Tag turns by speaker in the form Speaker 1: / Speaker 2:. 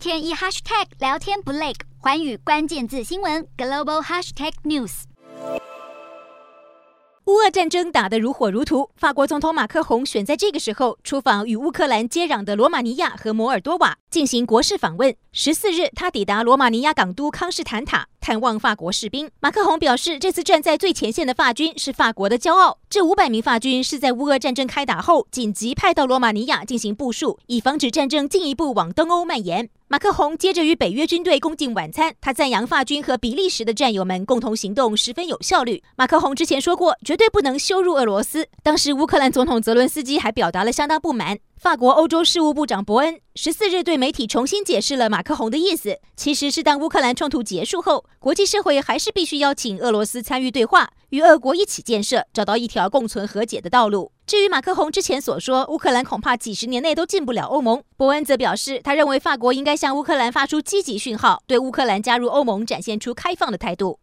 Speaker 1: 天一 hashtag 聊天不累，寰宇关键字新闻 global hashtag news。
Speaker 2: 乌俄战争打得如火如荼，法国总统马克宏选在这个时候出访与乌克兰接壤的罗马尼亚和摩尔多瓦进行国事访问。十四日，他抵达罗马尼亚港都康士坦塔，探望法国士兵。马克宏表示，这次站在最前线的法军是法国的骄傲。这五百名法军是在乌俄战争开打后紧急派到罗马尼亚进行部署，以防止战争进一步往东欧蔓延。马克宏接着与北约军队共进晚餐，他赞扬法军和比利时的战友们共同行动十分有效率。马克宏之前说过，绝对不能羞辱俄罗斯。当时乌克兰总统泽伦斯基还表达了相当不满。法国欧洲事务部长伯恩十四日对媒体重新解释了马克宏的意思，其实是当乌克兰冲突结束后，国际社会还是必须邀请俄罗斯参与对话，与俄国一起建设，找到一条共存和解的道路。至于马克宏之前所说，乌克兰恐怕几十年内都进不了欧盟，伯恩则表示，他认为法国应该向乌克兰发出积极讯号，对乌克兰加入欧盟展现出开放的态度。